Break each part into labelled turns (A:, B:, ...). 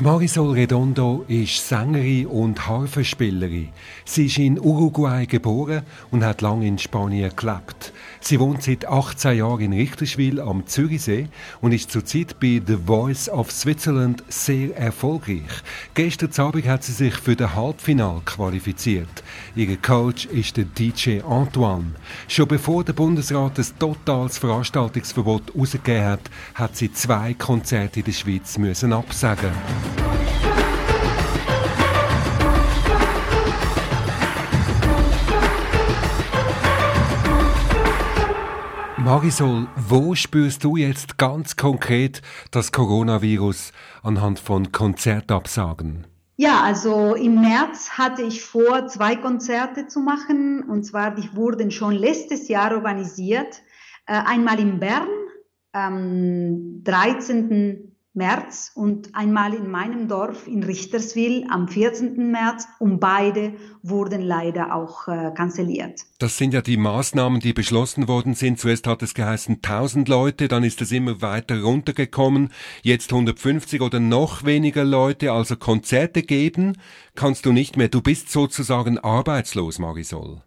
A: Marisol Redondo ist Sängerin und Harfenspielerin. Sie ist in Uruguay geboren und hat lange in Spanien gelebt. Sie wohnt seit 18 Jahren in Richterswil am Zürichsee und ist zurzeit bei The Voice of Switzerland sehr erfolgreich. Gestern Abend hat sie sich für das Halbfinale qualifiziert. Ihr Coach ist der DJ Antoine. Schon bevor der Bundesrat ein totales Veranstaltungsverbot herausgegeben hat, hat sie zwei Konzerte in der Schweiz müssen absagen. Marisol, wo spürst du jetzt ganz konkret das Coronavirus anhand von Konzertabsagen?
B: Ja, also im März hatte ich vor, zwei Konzerte zu machen. Und zwar, die wurden schon letztes Jahr organisiert. Äh, einmal in Bern am 13. März und einmal in meinem Dorf in Richterswil am 14. März und beide wurden leider auch äh, kanzelliert.
A: Das sind ja die Maßnahmen, die beschlossen worden sind. Zuerst hat es geheißen 1000 Leute, dann ist es immer weiter runtergekommen. Jetzt 150 oder noch weniger Leute, also Konzerte geben kannst du nicht mehr. Du bist sozusagen arbeitslos, Marisol.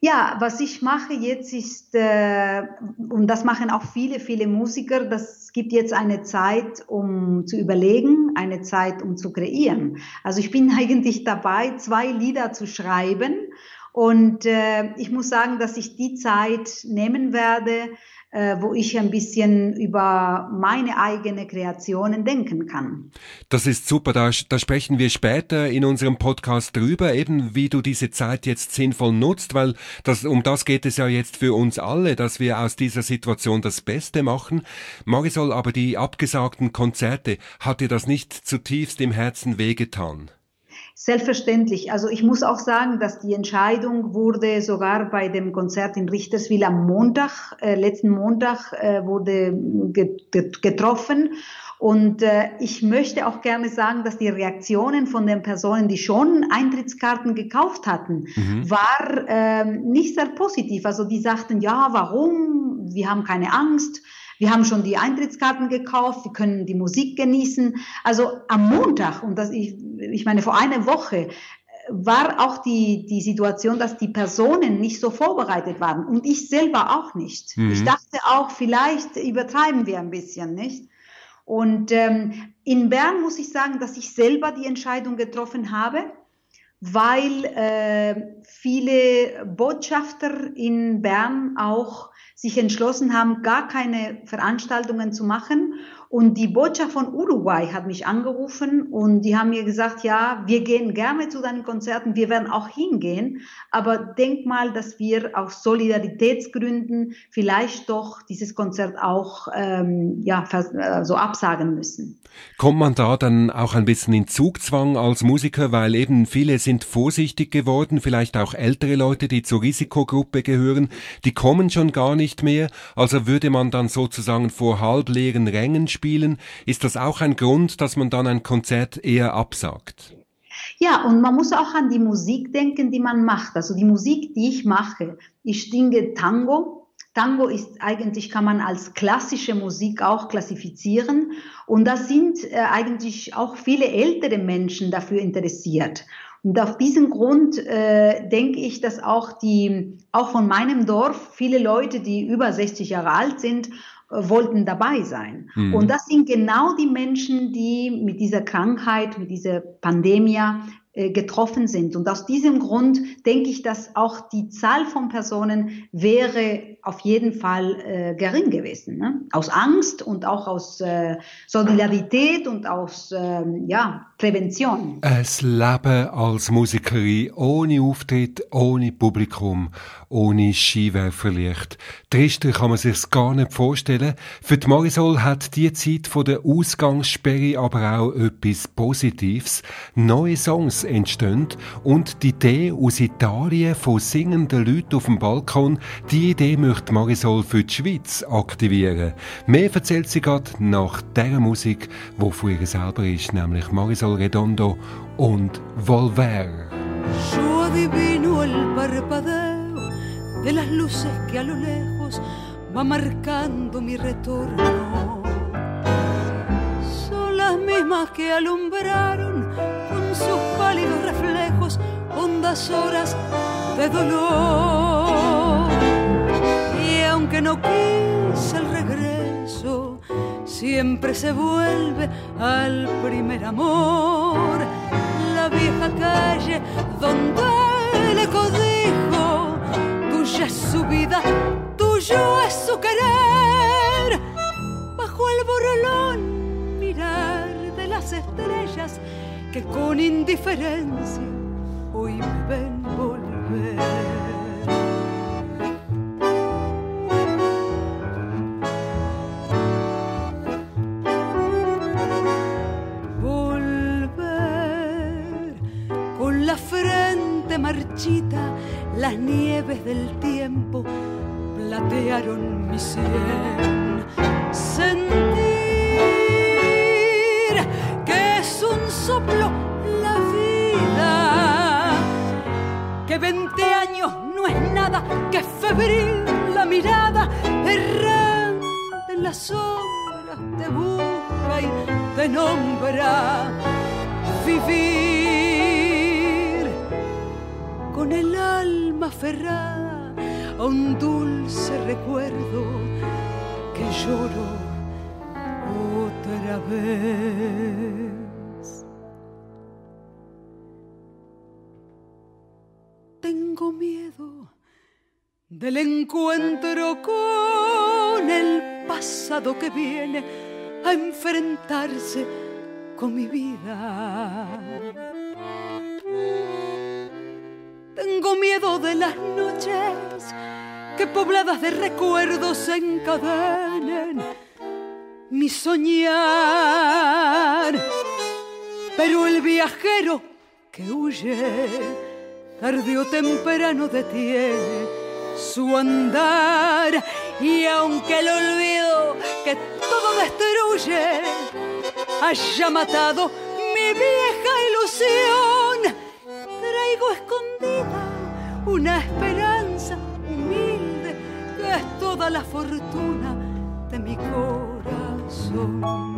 B: Ja, was ich mache jetzt ist, äh, und das machen auch viele, viele Musiker, das gibt jetzt eine Zeit, um zu überlegen, eine Zeit, um zu kreieren. Also ich bin eigentlich dabei, zwei Lieder zu schreiben und äh, ich muss sagen, dass ich die Zeit nehmen werde, wo ich ein bisschen über meine eigene Kreationen denken kann.
A: Das ist super, da, da sprechen wir später in unserem Podcast drüber, eben wie du diese Zeit jetzt sinnvoll nutzt, weil das, um das geht es ja jetzt für uns alle, dass wir aus dieser Situation das Beste machen. Marisol, aber die abgesagten Konzerte, hat dir das nicht zutiefst im Herzen wehgetan?
B: Selbstverständlich. Also ich muss auch sagen, dass die Entscheidung wurde sogar bei dem Konzert in Richterswil am Montag, äh, letzten Montag äh, wurde getroffen. Und äh, ich möchte auch gerne sagen, dass die Reaktionen von den Personen, die schon Eintrittskarten gekauft hatten, mhm. war äh, nicht sehr positiv. Also die sagten, ja, warum? Wir haben keine Angst. Wir haben schon die Eintrittskarten gekauft, wir können die Musik genießen. Also am Montag, und das, ich, ich meine vor einer Woche, war auch die, die Situation, dass die Personen nicht so vorbereitet waren und ich selber auch nicht. Mhm. Ich dachte auch, vielleicht übertreiben wir ein bisschen, nicht? Und ähm, in Bern muss ich sagen, dass ich selber die Entscheidung getroffen habe, weil äh, viele Botschafter in Bern auch sich entschlossen haben, gar keine Veranstaltungen zu machen und die Botschaft von Uruguay hat mich angerufen und die haben mir gesagt, ja, wir gehen gerne zu deinen Konzerten, wir werden auch hingehen, aber denk mal, dass wir aus Solidaritätsgründen vielleicht doch dieses Konzert auch ähm, ja, so absagen müssen.
A: Kommt man da dann auch ein bisschen in Zugzwang als Musiker, weil eben viele sind vorsichtig geworden, vielleicht auch ältere Leute, die zur Risikogruppe gehören, die kommen schon gar nicht mehr, also würde man dann sozusagen vor halbleeren Rängen spielen, ist das auch ein Grund, dass man dann ein Konzert eher absagt?
B: Ja, und man muss auch an die Musik denken, die man macht. Also die Musik, die ich mache, ich singe Tango. Tango ist eigentlich, kann man als klassische Musik auch klassifizieren. Und da sind äh, eigentlich auch viele ältere Menschen dafür interessiert. Und auf diesen Grund äh, denke ich, dass auch die, auch von meinem Dorf viele Leute, die über 60 Jahre alt sind wollten dabei sein. Mhm. Und das sind genau die Menschen, die mit dieser Krankheit, mit dieser Pandemie äh, getroffen sind. Und aus diesem Grund denke ich, dass auch die Zahl von Personen wäre auf jeden Fall äh, gering gewesen. Ne? Aus Angst und auch aus äh, Solidarität und aus äh, ja, Prävention.
A: Ein Leben als Musikerin ohne Auftritt, ohne Publikum, ohne Skiwerferlicht. Trister kann man sich's gar nicht vorstellen. Für die Marisol hat die Zeit von der Ausgangssperre aber auch etwas Positives. Neue Songs entstehen und die Idee aus Italien von singenden Leuten auf dem Balkon, die Idee möchte Marisol für die Schweiz aktivieren. Mehr erzählt sie gerade nach der Musik, wo von ihr selber ist, nämlich Marisol Redondo und Volver.
C: Yo adivino el parpadeo de las luces que a lo lejos va marcando mi retorno. Son las mismas que alumbraron con sus pálidos reflejos hondas horas de dolor. Aunque no quise el regreso, siempre se vuelve al primer amor. La vieja calle donde le codijo, tuya es su vida, tuyo es su querer. Bajo el borrolón mirar de las estrellas que con indiferencia hoy ven. Volver las nieves del tiempo platearon mi sien. Sentir que es un soplo la vida, que 20 años no es nada, que febril la mirada errante en las sombras te busca y te nombra vivir con el alma aferrada a un dulce recuerdo que lloro otra vez. Tengo miedo del encuentro con el pasado que viene a enfrentarse con mi vida. Tengo miedo de las noches que pobladas de recuerdos encadenen mi soñar. Pero el viajero que huye, tarde o temprano detiene su andar. Y aunque el olvido que todo destruye haya matado mi vieja la fortuna de mi corazón.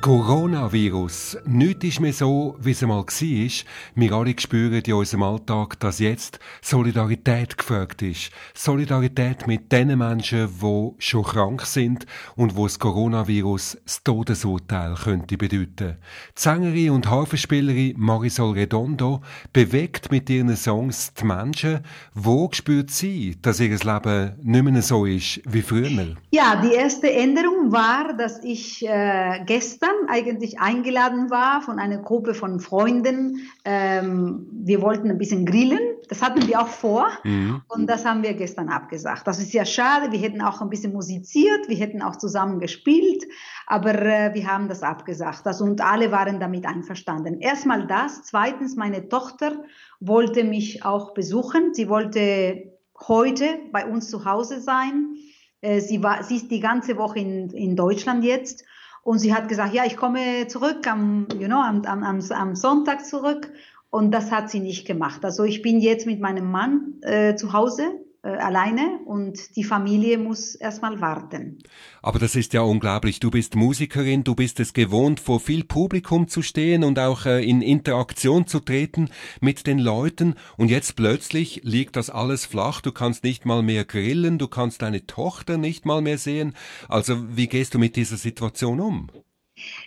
A: Coronavirus. Nichts ist mehr so, wie es einmal war. Wir alle spüren in unserem Alltag, dass jetzt Solidarität gefragt ist. Solidarität mit den Menschen, die schon krank sind und wo das Coronavirus das Todesurteil könnte bedeuten. Die Sängerin und Harfenspielerin Marisol Redondo bewegt mit ihren Songs die Menschen. Wo spürt sie, dass ihr Leben nicht mehr so ist wie früher?
B: Ja, die erste Änderung war, dass ich äh, gestern eigentlich eingeladen war von einer Gruppe von Freunden. Ähm, wir wollten ein bisschen grillen. Das hatten wir auch vor. Mhm. Und das haben wir gestern abgesagt. Das ist ja schade. Wir hätten auch ein bisschen musiziert. Wir hätten auch zusammen gespielt. Aber äh, wir haben das abgesagt. Also, und alle waren damit einverstanden. Erstmal das. Zweitens, meine Tochter wollte mich auch besuchen. Sie wollte heute bei uns zu Hause sein. Äh, sie, war, sie ist die ganze Woche in, in Deutschland jetzt und sie hat gesagt, ja, ich komme zurück am, you know, am, am, am Sonntag zurück. Und das hat sie nicht gemacht. Also ich bin jetzt mit meinem Mann äh, zu Hause alleine und die Familie muss erstmal warten.
A: Aber das ist ja unglaublich. Du bist Musikerin, du bist es gewohnt, vor viel Publikum zu stehen und auch äh, in Interaktion zu treten mit den Leuten. Und jetzt plötzlich liegt das alles flach. Du kannst nicht mal mehr grillen, du kannst deine Tochter nicht mal mehr sehen. Also wie gehst du mit dieser Situation um?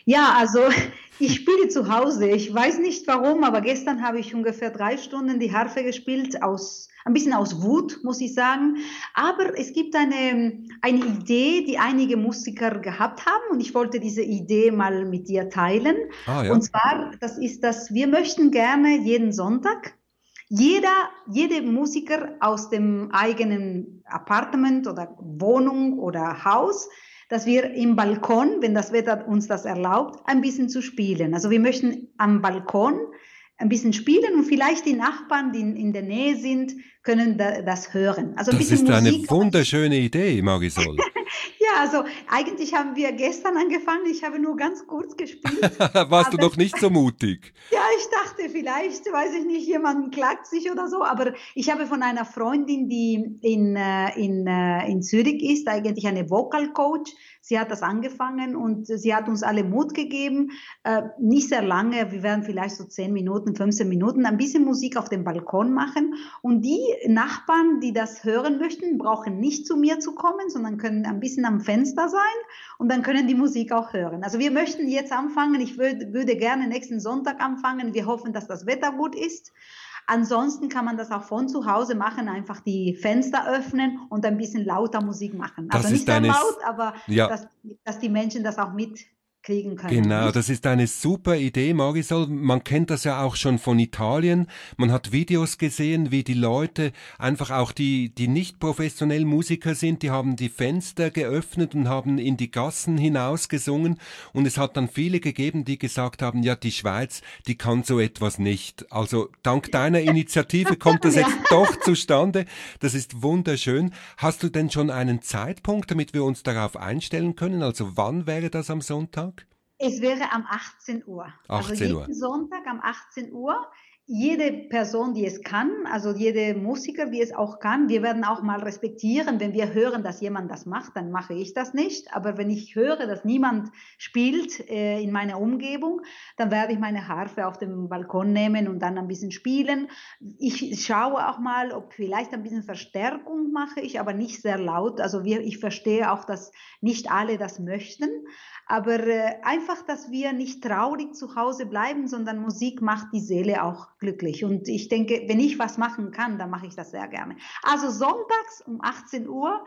B: Ja, also ich spiele zu Hause. Ich weiß nicht warum, aber gestern habe ich ungefähr drei Stunden die Harfe gespielt aus ein bisschen aus Wut, muss ich sagen. Aber es gibt eine, eine Idee, die einige Musiker gehabt haben und ich wollte diese Idee mal mit dir teilen. Ah, ja. Und zwar, das ist dass wir möchten gerne jeden Sonntag jeder, jede Musiker aus dem eigenen Apartment oder Wohnung oder Haus, dass wir im Balkon, wenn das Wetter uns das erlaubt, ein bisschen zu spielen. Also wir möchten am Balkon ein bisschen spielen und vielleicht die Nachbarn, die in der Nähe sind, können da, das hören.
A: Also ein das ist Musik eine wunderschöne Idee, Marisol.
B: ja, also eigentlich haben wir gestern angefangen. Ich habe nur ganz kurz gespielt.
A: Warst du noch nicht so mutig?
B: ja, ich dachte vielleicht, weiß ich nicht, jemand klagt sich oder so. Aber ich habe von einer Freundin, die in, äh, in, äh, in Zürich ist, eigentlich eine Vocal Coach, Sie hat das angefangen und sie hat uns alle Mut gegeben. Äh, nicht sehr lange, wir werden vielleicht so 10 Minuten, 15 Minuten ein bisschen Musik auf dem Balkon machen. Und die Nachbarn, die das hören möchten, brauchen nicht zu mir zu kommen, sondern können ein bisschen am Fenster sein und dann können die Musik auch hören. Also wir möchten jetzt anfangen. Ich würde, würde gerne nächsten Sonntag anfangen. Wir hoffen, dass das Wetter gut ist. Ansonsten kann man das auch von zu Hause machen, einfach die Fenster öffnen und ein bisschen lauter Musik machen.
A: Das also nicht sehr laut,
B: aber ja. dass, dass die Menschen das auch mit kriegen können.
A: Genau, das ist eine super Idee, Marisol. Man kennt das ja auch schon von Italien. Man hat Videos gesehen, wie die Leute, einfach auch die, die nicht professionell Musiker sind, die haben die Fenster geöffnet und haben in die Gassen hinaus gesungen. Und es hat dann viele gegeben, die gesagt haben, ja, die Schweiz, die kann so etwas nicht. Also dank deiner Initiative kommt das ja. jetzt doch zustande. Das ist wunderschön. Hast du denn schon einen Zeitpunkt, damit wir uns darauf einstellen können? Also wann wäre das am Sonntag?
B: Es wäre am 18 Uhr.
A: 18 also
B: jeden Sonntag am 18 Uhr. Jede Person, die es kann, also jede Musiker, die es auch kann, wir werden auch mal respektieren, wenn wir hören, dass jemand das macht, dann mache ich das nicht. Aber wenn ich höre, dass niemand spielt äh, in meiner Umgebung, dann werde ich meine Harfe auf dem Balkon nehmen und dann ein bisschen spielen. Ich schaue auch mal, ob vielleicht ein bisschen Verstärkung mache ich, aber nicht sehr laut. Also wir, ich verstehe auch, dass nicht alle das möchten. Aber äh, einfach, dass wir nicht traurig zu Hause bleiben, sondern Musik macht die Seele auch glücklich. Und ich denke, wenn ich was machen kann, dann mache ich das sehr gerne. Also sonntags um 18 Uhr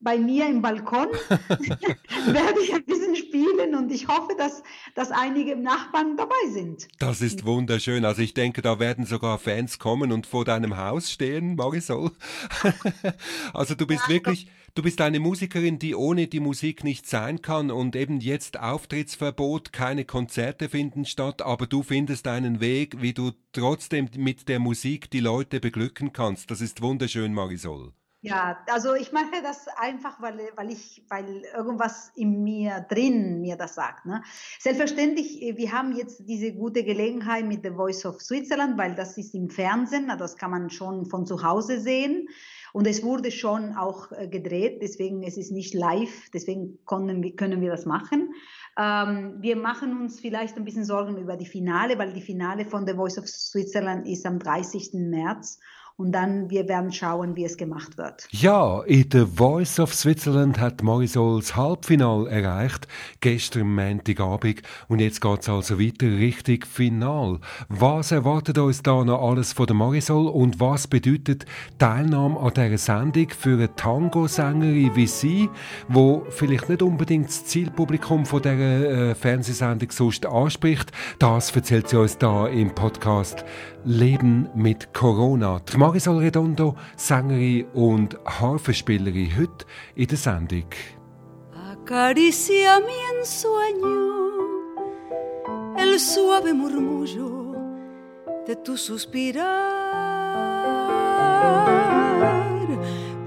B: bei mir im Balkon werde ich ein bisschen spielen und ich hoffe, dass, dass einige Nachbarn dabei sind.
A: Das ist wunderschön. Also ich denke, da werden sogar Fans kommen und vor deinem Haus stehen, Marisol. also du bist ja, wirklich, du bist eine Musikerin, die ohne die Musik nicht sein kann und eben jetzt Auftrittsverbot, keine Konzerte finden statt, aber du findest einen Weg, wie du trotzdem mit der Musik die Leute beglücken kannst. Das ist wunderschön, Marisol.
B: Ja, also ich mache das einfach, weil, weil ich, weil irgendwas in mir drin mir das sagt. Ne? Selbstverständlich, äh, wir haben jetzt diese gute Gelegenheit mit The Voice of Switzerland, weil das ist im Fernsehen, das kann man schon von zu Hause sehen. Und es wurde schon auch äh, gedreht, deswegen es ist nicht live, deswegen können, können wir das machen. Ähm, wir machen uns vielleicht ein bisschen Sorgen über die Finale, weil die Finale von The Voice of Switzerland ist am 30. März und dann wir werden schauen, wie es gemacht wird.
A: Ja, in The Voice of Switzerland hat Marisol das Halbfinale erreicht, gestern Montagabend und jetzt geht es also weiter Richtung Final. Was erwartet uns da noch alles von der Marisol und was bedeutet Teilnahme an dieser Sendung für eine Tango-Sängerin wie sie, wo vielleicht nicht unbedingt das Zielpublikum von dieser äh, Fernsehsendung sonst anspricht? Das erzählt sie uns da im Podcast Leben mit Corona. Die Marisol Redondo, Sängerin und Harfenspielerin, heute in der Sendung.
C: Acaricia mi ensueño, el suave murmullo de tu suspirar,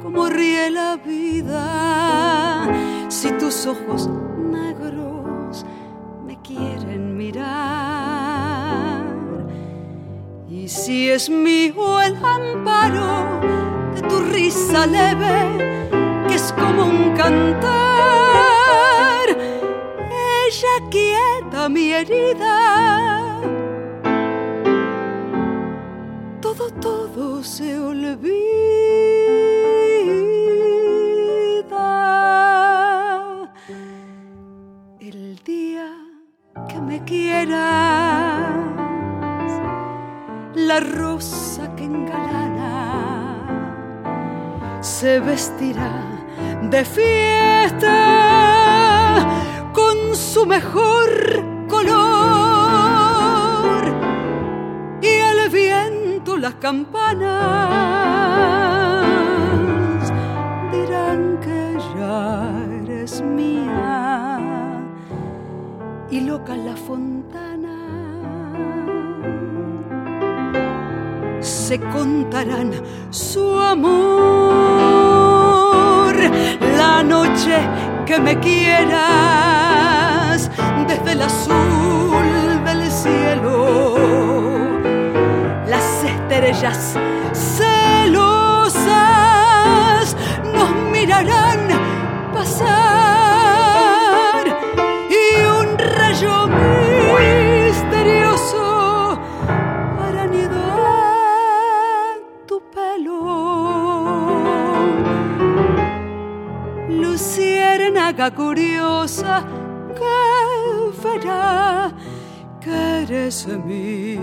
C: como ríe la vida si tus ojos negros me quieren mirar. Si es mío el amparo de tu risa leve, que es como un cantar, ella quieta mi herida. Todo, todo se olvida. La rosa que engalana se vestirá de fiesta con su mejor color. Y el viento las campanas dirán que ya eres mía. Y loca la fontana se contarán su amor. La noche que me quieras desde el azul del cielo, las estrellas celosas nos mirarán pasar curiosa que verá que eres mi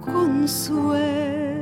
C: consuelo.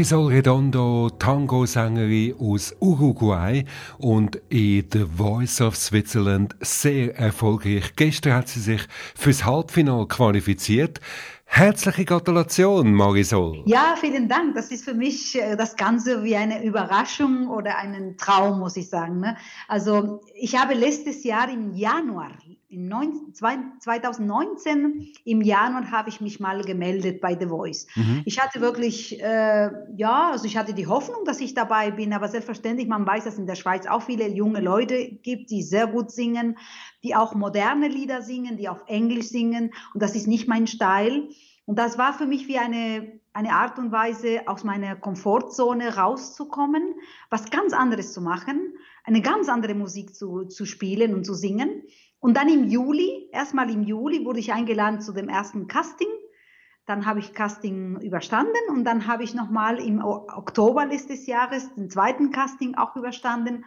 A: Marisol Redondo, Tango-Sängerin aus Uruguay und in The Voice of Switzerland sehr erfolgreich. Gestern hat sie sich fürs Halbfinale qualifiziert. Herzliche Gratulation, Marisol.
B: Ja, vielen Dank. Das ist für mich äh, das Ganze wie eine Überraschung oder einen Traum, muss ich sagen. Ne? Also ich habe letztes Jahr im Januar 19, 2019 im Januar habe ich mich mal gemeldet bei The Voice. Mhm. Ich hatte wirklich, äh, ja, also ich hatte die Hoffnung, dass ich dabei bin, aber selbstverständlich, man weiß, dass in der Schweiz auch viele junge Leute gibt, die sehr gut singen, die auch moderne Lieder singen, die auf Englisch singen und das ist nicht mein Style. Und das war für mich wie eine, eine Art und Weise, aus meiner Komfortzone rauszukommen, was ganz anderes zu machen, eine ganz andere Musik zu, zu spielen und zu singen. Und dann im Juli, erstmal im Juli, wurde ich eingeladen zu dem ersten Casting. Dann habe ich Casting überstanden und dann habe ich nochmal im Oktober des Jahres den zweiten Casting auch überstanden.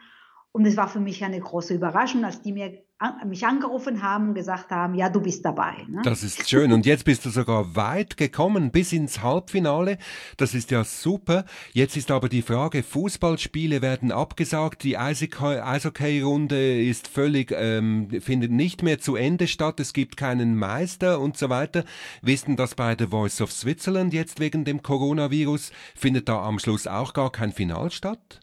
B: Und es war für mich eine große Überraschung, als die mir mich angerufen haben und gesagt haben, ja, du bist dabei.
A: Ne? Das ist schön. Und jetzt bist du sogar weit gekommen, bis ins Halbfinale. Das ist ja super. Jetzt ist aber die Frage, Fußballspiele werden abgesagt, die Eishockey-Runde ist völlig, ähm, findet nicht mehr zu Ende statt, es gibt keinen Meister und so weiter. Wissen das bei The Voice of Switzerland jetzt wegen dem Coronavirus? Findet da am Schluss auch gar kein Final statt?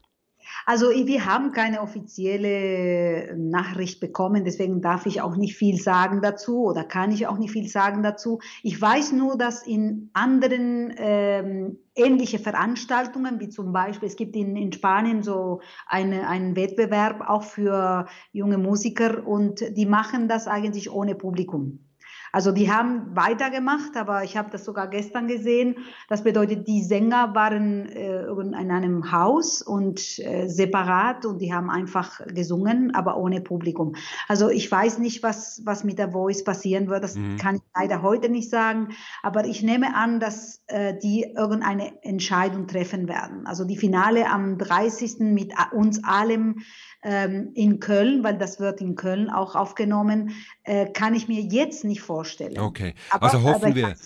B: Also wir haben keine offizielle Nachricht bekommen, deswegen darf ich auch nicht viel sagen dazu oder kann ich auch nicht viel sagen dazu. Ich weiß nur, dass in anderen ähm, ähnliche Veranstaltungen, wie zum Beispiel, es gibt in, in Spanien so eine, einen Wettbewerb auch für junge Musiker und die machen das eigentlich ohne Publikum. Also die haben weitergemacht, aber ich habe das sogar gestern gesehen. Das bedeutet, die Sänger waren äh, in einem Haus und äh, separat und die haben einfach gesungen, aber ohne Publikum. Also ich weiß nicht, was, was mit der Voice passieren wird. Das mhm. kann ich leider heute nicht sagen. Aber ich nehme an, dass äh, die irgendeine Entscheidung treffen werden. Also die Finale am 30. mit uns allem ähm, in Köln, weil das wird in Köln auch aufgenommen, äh, kann ich mir jetzt nicht vorstellen.
A: Okay, aber, also hoffen wir.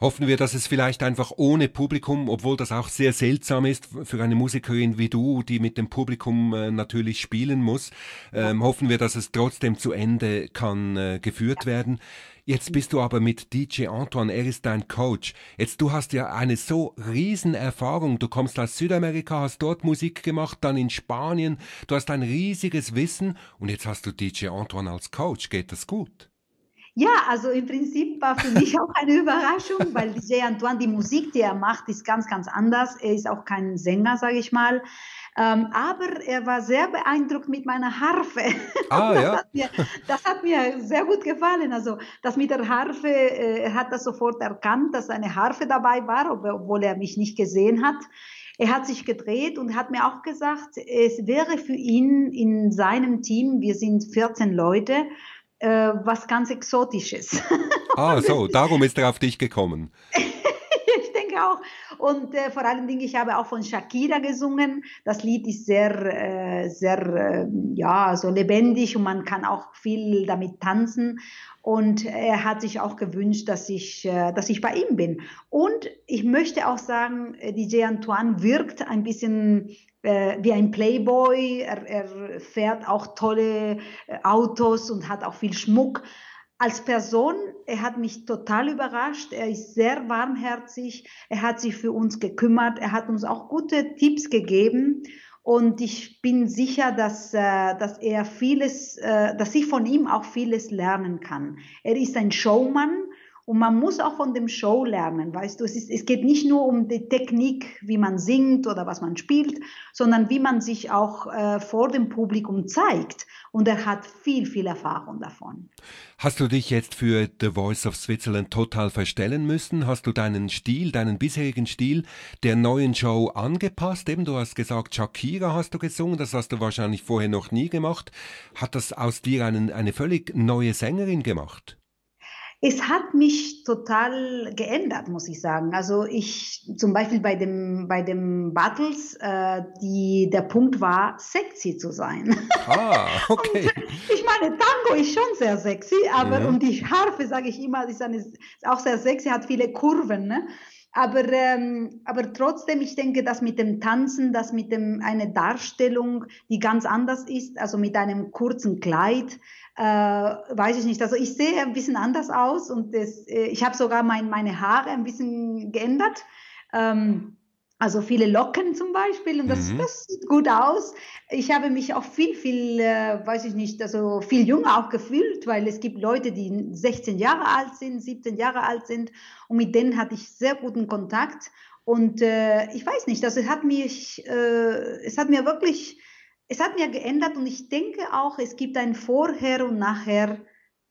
A: Hoffen wir, dass es vielleicht einfach ohne Publikum, obwohl das auch sehr seltsam ist für eine Musikerin wie du, die mit dem Publikum äh, natürlich spielen muss, ähm, hoffen wir, dass es trotzdem zu Ende kann äh, geführt werden. Jetzt bist du aber mit DJ Antoine, er ist dein Coach. Jetzt du hast ja eine so riesen Erfahrung. Du kommst aus Südamerika, hast dort Musik gemacht, dann in Spanien. Du hast ein riesiges Wissen und jetzt hast du DJ Antoine als Coach. Geht das gut?
B: Ja, also im Prinzip war für mich auch eine Überraschung, weil DJ Antoine, die Musik, die er macht, ist ganz, ganz anders. Er ist auch kein Sänger, sage ich mal. Ähm, aber er war sehr beeindruckt mit meiner Harfe. Ah, das, ja. hat mir, das hat mir sehr gut gefallen. Also das mit der Harfe, äh, er hat das sofort erkannt, dass eine Harfe dabei war, obwohl er mich nicht gesehen hat. Er hat sich gedreht und hat mir auch gesagt, es wäre für ihn in seinem Team, wir sind 14 Leute, äh, was ganz Exotisches.
A: Ah, so, darum ist er auf dich gekommen.
B: ich denke auch. Und äh, vor allen Dingen, ich habe auch von Shakira gesungen. Das Lied ist sehr, äh, sehr, äh, ja, so lebendig und man kann auch viel damit tanzen. Und er hat sich auch gewünscht, dass ich, äh, dass ich bei ihm bin. Und ich möchte auch sagen, äh, DJ Antoine wirkt ein bisschen wie ein Playboy. Er, er fährt auch tolle äh, Autos und hat auch viel Schmuck als Person, er hat mich total überrascht. Er ist sehr warmherzig. Er hat sich für uns gekümmert. Er hat uns auch gute Tipps gegeben. Und ich bin sicher, dass, äh, dass er vieles, äh, dass ich von ihm auch vieles lernen kann. Er ist ein Showman und man muss auch von dem Show lernen, weißt du, es, ist, es geht nicht nur um die Technik, wie man singt oder was man spielt, sondern wie man sich auch äh, vor dem Publikum zeigt. Und er hat viel, viel Erfahrung davon.
A: Hast du dich jetzt für The Voice of Switzerland total verstellen müssen? Hast du deinen Stil, deinen bisherigen Stil der neuen Show angepasst? Eben, du hast gesagt, Shakira hast du gesungen, das hast du wahrscheinlich vorher noch nie gemacht. Hat das aus dir einen, eine völlig neue Sängerin gemacht?
B: Es hat mich total geändert, muss ich sagen. Also ich zum Beispiel bei dem bei dem Battles, äh, die der Punkt war, sexy zu sein.
A: Ah, okay.
B: ich meine, Tango ist schon sehr sexy, aber mhm. und die Harfe, sage ich immer, ist, eine, ist auch sehr sexy, hat viele Kurven. Ne? Aber, ähm, aber trotzdem, ich denke, dass mit dem Tanzen, dass mit dem eine Darstellung, die ganz anders ist, also mit einem kurzen Kleid, äh, weiß ich nicht. Also ich sehe ein bisschen anders aus und das, äh, ich habe sogar mein, meine Haare ein bisschen geändert. Ähm, Also viele Locken zum Beispiel und das, mhm. das sieht gut aus. Ich habe mich auch viel, viel, äh, weiß ich nicht, also viel jünger auch gefühlt, weil es gibt Leute, die 16 Jahre alt sind, 17 Jahre alt sind und mit denen hatte ich sehr guten Kontakt. Und äh, ich weiß nicht, also es hat mich, äh, es hat mir wirklich, es hat mir geändert und ich denke auch, es gibt ein Vorher und Nachher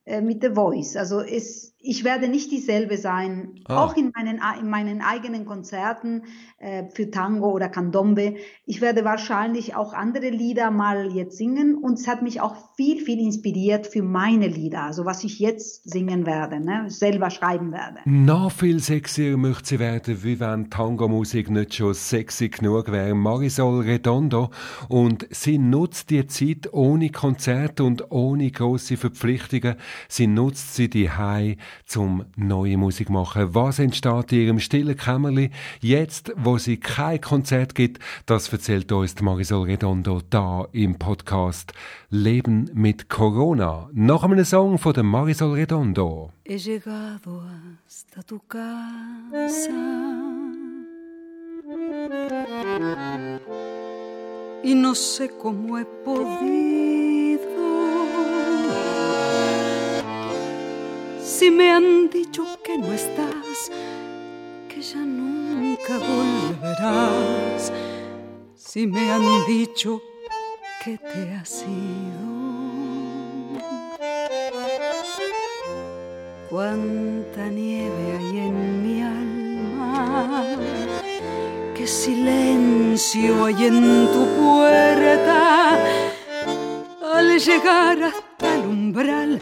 B: äh, mit The Voice. Also es, ich werde nicht dieselbe sein, ah. auch in meinen, in meinen eigenen Konzerten äh, für Tango oder Candombe. Ich werde wahrscheinlich auch andere Lieder mal jetzt singen und es hat mich auch viel, viel inspiriert für meine Lieder, also was ich jetzt singen werde, ne, selber schreiben werde.
A: Noch viel sexier möchte sie werden, wie wenn Tango-Musik nicht schon sexy genug wäre. Marisol Redondo und sie nutzt die Zeit ohne Konzerte und ohne große Verpflichtungen. Sie nutzt sie die High zum neue Musik machen. Was entsteht in ihrem stillen Kämmerli jetzt, wo sie kein Konzert gibt? Das erzählt uns Marisol Redondo da im Podcast Leben mit Corona. Nach einem Song von der Marisol Redondo.
C: He llegado hasta tu casa y no sé cómo he podido Si me han dicho que no estás, que ya nunca volverás. Si me han dicho que te has ido. Cuánta nieve hay en mi alma, qué silencio hay en tu puerta. Al llegar hasta el umbral,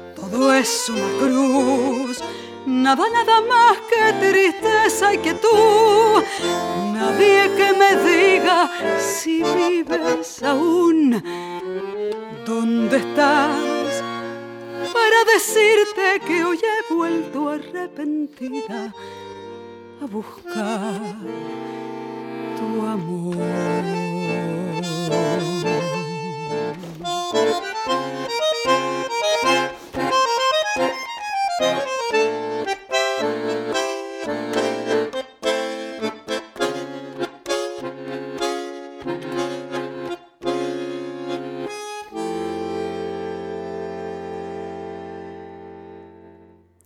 C: todo es una cruz. Nada, nada más que tristeza y que tú, nadie que me diga si vives aún. ¿Dónde estás? Para decirte que hoy he vuelto arrepentida a buscar tu amor.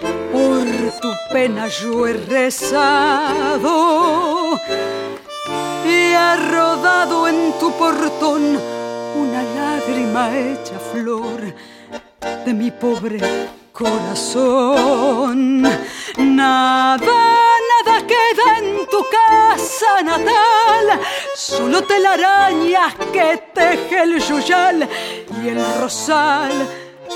C: por tu pena yo he rezado y ha rodado en tu portón una lágrima hecha flor de mi pobre corazón. Nada, nada queda en tu casa natal, solo telarañas que teje el yuyal y el rosal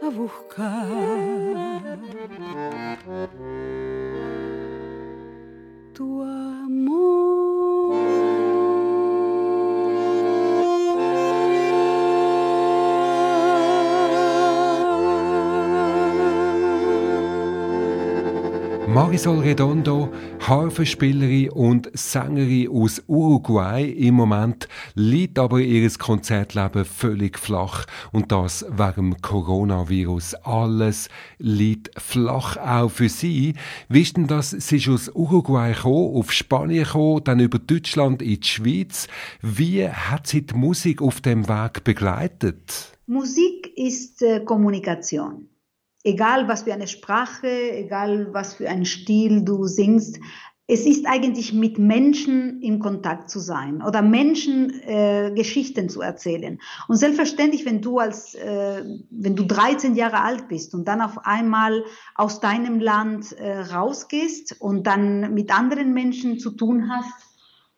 C: a buscar tu amor.
A: Marisol Redondo, Harfenspielerin und Sängerin aus Uruguay. Im Moment liegt aber ihr Konzertleben völlig flach und das wegen Coronavirus. Alles liegt flach auch für sie. Wisst denn das? Sie ist aus Uruguay gekommen, auf Spanien gekommen, dann über Deutschland in die Schweiz. Wie hat sie die Musik auf dem Weg begleitet?
B: Musik ist äh, Kommunikation egal was für eine Sprache, egal was für einen Stil du singst, es ist eigentlich mit Menschen im Kontakt zu sein oder Menschen äh, Geschichten zu erzählen. Und selbstverständlich, wenn du als, äh, wenn du 13 Jahre alt bist und dann auf einmal aus deinem Land äh, rausgehst und dann mit anderen Menschen zu tun hast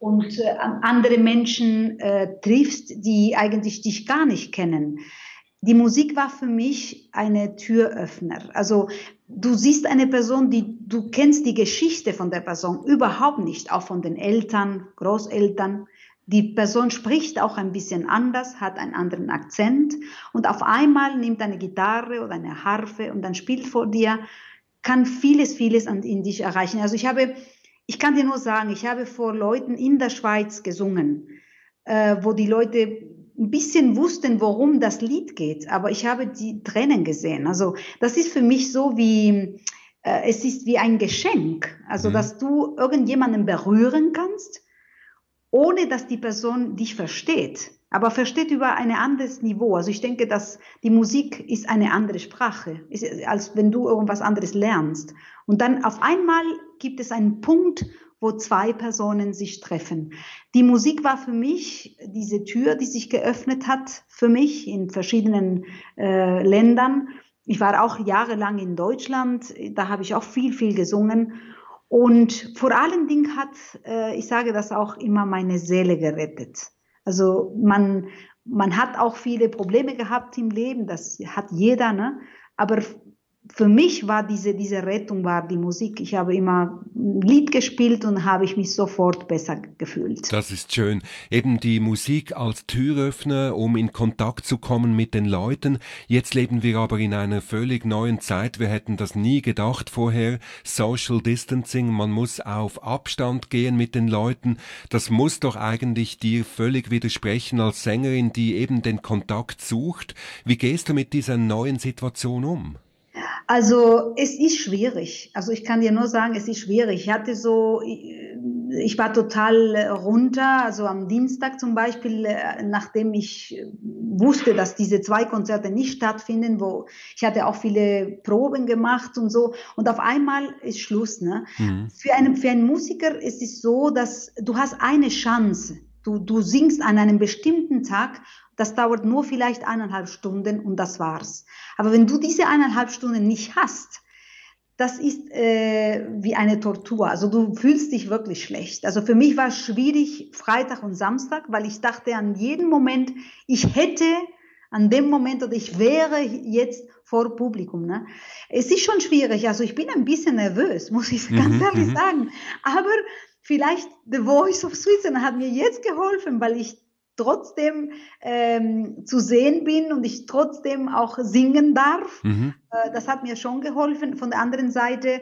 B: und äh, andere Menschen äh, triffst, die eigentlich dich gar nicht kennen, die Musik war für mich eine Türöffner. Also du siehst eine Person, die du kennst die Geschichte von der Person überhaupt nicht, auch von den Eltern, Großeltern. Die Person spricht auch ein bisschen anders, hat einen anderen Akzent und auf einmal nimmt eine Gitarre oder eine Harfe und dann spielt vor dir, kann vieles, vieles in dich erreichen. Also ich habe, ich kann dir nur sagen, ich habe vor Leuten in der Schweiz gesungen, äh, wo die Leute ein bisschen wussten, worum das Lied geht, aber ich habe die Tränen gesehen. Also das ist für mich so wie, äh, es ist wie ein Geschenk. Also mhm. dass du irgendjemanden berühren kannst, ohne dass die Person dich versteht, aber versteht über ein anderes Niveau. Also ich denke, dass die Musik ist eine andere Sprache, als wenn du irgendwas anderes lernst. Und dann auf einmal gibt es einen Punkt, wo zwei Personen sich treffen. Die Musik war für mich diese Tür, die sich geöffnet hat, für mich in verschiedenen äh, Ländern. Ich war auch jahrelang in Deutschland, da habe ich auch viel, viel gesungen. Und vor allen Dingen hat, äh, ich sage das auch immer, meine Seele gerettet. Also man, man hat auch viele Probleme gehabt im Leben, das hat jeder, ne? aber für mich war diese, diese Rettung war die Musik. Ich habe immer ein Lied gespielt und habe ich mich sofort besser gefühlt.
A: Das ist schön. Eben die Musik als Türöffner, um in Kontakt zu kommen mit den Leuten. Jetzt leben wir aber in einer völlig neuen Zeit. Wir hätten das nie gedacht vorher. Social Distancing, man muss auf Abstand gehen mit den Leuten. Das muss doch eigentlich dir völlig widersprechen als Sängerin, die eben den Kontakt sucht. Wie gehst du mit dieser neuen Situation um?
B: Also es ist schwierig. Also ich kann dir nur sagen, es ist schwierig. Ich hatte so, ich war total runter. Also am Dienstag zum Beispiel, äh, nachdem ich wusste, dass diese zwei Konzerte nicht stattfinden, wo ich hatte auch viele Proben gemacht und so. Und auf einmal ist Schluss. Ne? Mhm. Für einen für einen Musiker ist es so, dass du hast eine Chance. Du, du singst an einem bestimmten Tag das dauert nur vielleicht eineinhalb Stunden und das war's. Aber wenn du diese eineinhalb Stunden nicht hast, das ist äh, wie eine Tortur. Also du fühlst dich wirklich schlecht. Also für mich war es schwierig Freitag und Samstag, weil ich dachte an jeden Moment, ich hätte an dem Moment oder ich wäre jetzt vor Publikum. Ne? Es ist schon schwierig. Also ich bin ein bisschen nervös, muss ich ganz mhm, ehrlich mhm. sagen. Aber vielleicht The Voice of Switzerland hat mir jetzt geholfen, weil ich trotzdem ähm, zu sehen bin und ich trotzdem auch singen darf. Mhm. Äh, das hat mir schon geholfen. Von der anderen Seite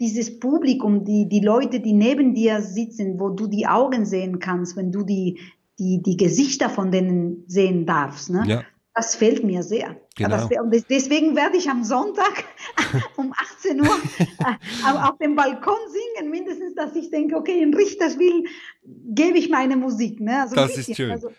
B: dieses Publikum, die, die Leute, die neben dir sitzen, wo du die Augen sehen kannst, wenn du die, die, die Gesichter von denen sehen darfst. Ne? Ja. Das fehlt mir sehr. Genau. Das, deswegen werde ich am Sonntag um 18 Uhr äh, auf dem Balkon singen, mindestens, dass ich denke, okay, in Richterswil gebe ich meine Musik. Ne?
A: Also das ist schön. Also,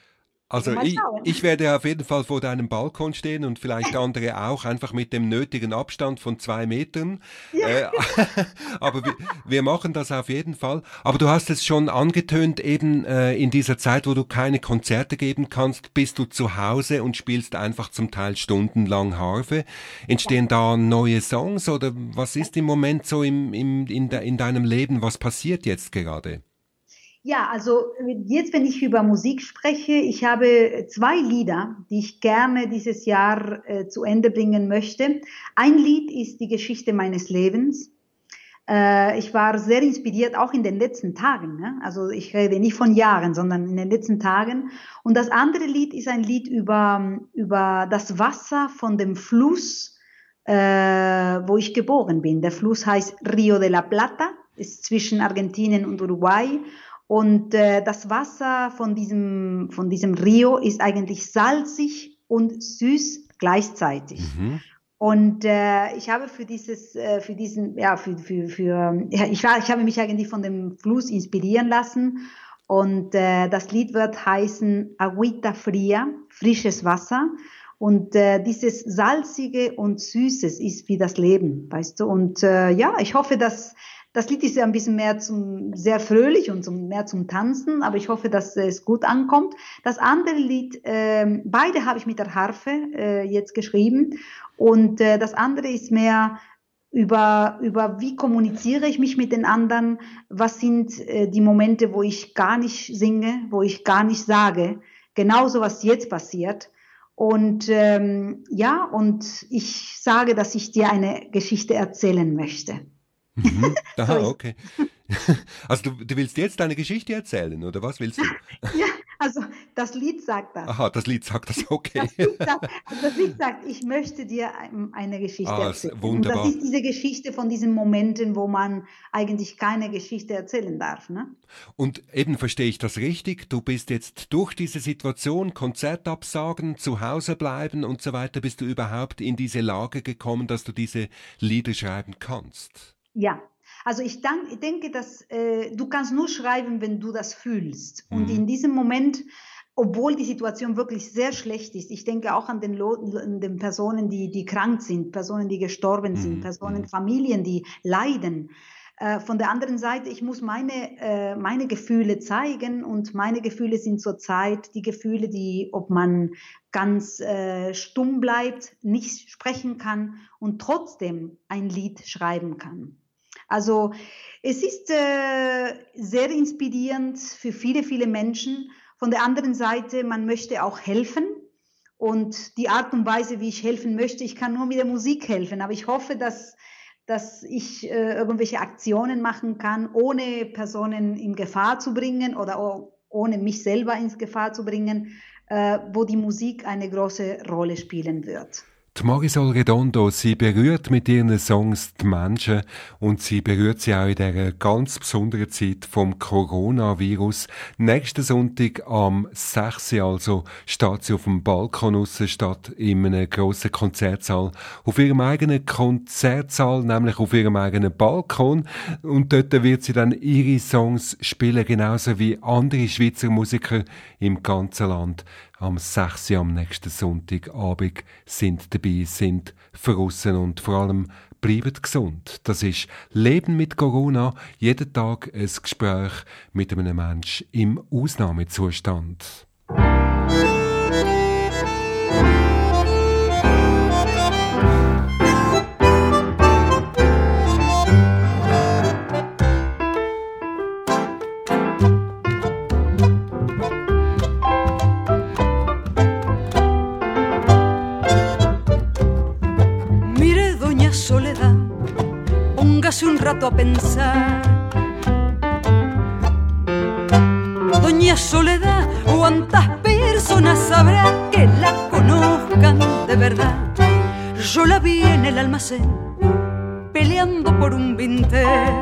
A: also ich, ich werde auf jeden Fall vor deinem Balkon stehen und vielleicht andere auch, einfach mit dem nötigen Abstand von zwei Metern. Ja. Äh, aber wir, wir, machen das auf jeden Fall. Aber du hast es schon angetönt, eben äh, in dieser Zeit, wo du keine Konzerte geben kannst, bist du zu Hause und spielst einfach zum Teil stundenlang Harfe. Entstehen da neue Songs oder was ist im Moment so im, im, in, de, in deinem Leben? Was passiert jetzt gerade?
B: Ja, also jetzt, wenn ich über Musik spreche, ich habe zwei Lieder, die ich gerne dieses Jahr äh, zu Ende bringen möchte. Ein Lied ist die Geschichte meines Lebens. Äh, ich war sehr inspiriert, auch in den letzten Tagen. Ne? Also ich rede nicht von Jahren, sondern in den letzten Tagen. Und das andere Lied ist ein Lied über, über das Wasser von dem Fluss äh, wo ich geboren bin. Der Fluss heißt Rio de la Plata, ist zwischen Argentinien und Uruguay. Und äh, das Wasser von diesem, von diesem Rio ist eigentlich salzig und süß gleichzeitig. Mhm. Und äh, ich habe für dieses, äh, für diesen, ja, für, für, für ja, ich, war, ich habe mich eigentlich von dem Fluss inspirieren lassen. Und äh, das Lied wird heißen Aguita Fria, frisches Wasser. Und äh, dieses salzige und süßes ist wie das Leben, weißt du. Und äh, ja, ich hoffe, dass das Lied ist ja ein bisschen mehr zum sehr fröhlich und zum, mehr zum Tanzen, aber ich hoffe, dass es gut ankommt. Das andere Lied, äh, beide habe ich mit der Harfe äh, jetzt geschrieben und äh, das andere ist mehr über, über wie kommuniziere ich mich mit den anderen, was sind äh, die Momente, wo ich gar nicht singe, wo ich gar nicht sage, genauso was jetzt passiert. Und ähm, ja, und ich sage, dass ich dir eine Geschichte erzählen möchte.
A: Mhm. Aha, okay. Also du, du, willst jetzt deine Geschichte erzählen, oder was willst du?
B: Ja, also das Lied sagt das.
A: Aha, das Lied sagt das, okay.
B: Das Lied sagt, also das Lied sagt ich möchte dir eine Geschichte ah, erzählen.
A: Wunderbar.
B: Und das ist diese Geschichte von diesen Momenten, wo man eigentlich keine Geschichte erzählen darf. Ne?
A: Und eben verstehe ich das richtig, du bist jetzt durch diese Situation, Konzertabsagen, zu Hause bleiben und so weiter, bist du überhaupt in diese Lage gekommen, dass du diese Lieder schreiben kannst?
B: Ja, also ich, denk, ich denke, dass äh, du kannst nur schreiben, wenn du das fühlst. Mhm. Und in diesem Moment, obwohl die Situation wirklich sehr schlecht ist, ich denke auch an den, an den Personen, die, die krank sind, Personen, die gestorben sind, mhm. Personen, mhm. Familien, die leiden. Äh, von der anderen Seite, ich muss meine, äh, meine Gefühle zeigen und meine Gefühle sind zurzeit die Gefühle, die, ob man ganz äh, stumm bleibt, nicht sprechen kann und trotzdem ein Lied schreiben kann. Also es ist äh, sehr inspirierend für viele, viele Menschen. Von der anderen Seite, man möchte auch helfen. Und die Art und Weise, wie ich helfen möchte, ich kann nur mit der Musik helfen. Aber ich hoffe, dass, dass ich äh, irgendwelche Aktionen machen kann, ohne Personen in Gefahr zu bringen oder ohne mich selber ins Gefahr zu bringen, äh, wo die Musik eine große Rolle spielen wird.
A: Die Marisol Redondo, sie berührt mit ihren Songs die Menschen und sie berührt sie auch in dieser ganz besonderen Zeit vom Coronavirus. Nächsten Sonntag am 6. also steht sie auf dem Balkon raus, statt in einem grossen Konzertsaal. Auf ihrem eigenen Konzertsaal, nämlich auf ihrem eigenen Balkon. Und dort wird sie dann ihre Songs spielen, genauso wie andere Schweizer Musiker im ganzen Land am 6. am nächsten Sonntagabend sind dabei, sind verrissen und vor allem bleibt gesund. Das ist Leben mit Corona, jeden Tag ein Gespräch mit einem Mensch im Ausnahmezustand.
C: Rato a pensar. Doña Soledad, ¿cuántas personas habrá que la conozcan de verdad? Yo la vi en el almacén, peleando por un vintén.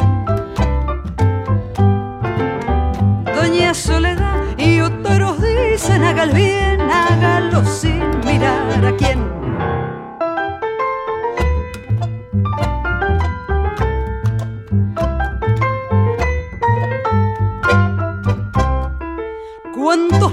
C: Doña Soledad y otros dicen, haga el bien, hágalo sin mirar a quién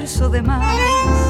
C: verso de más.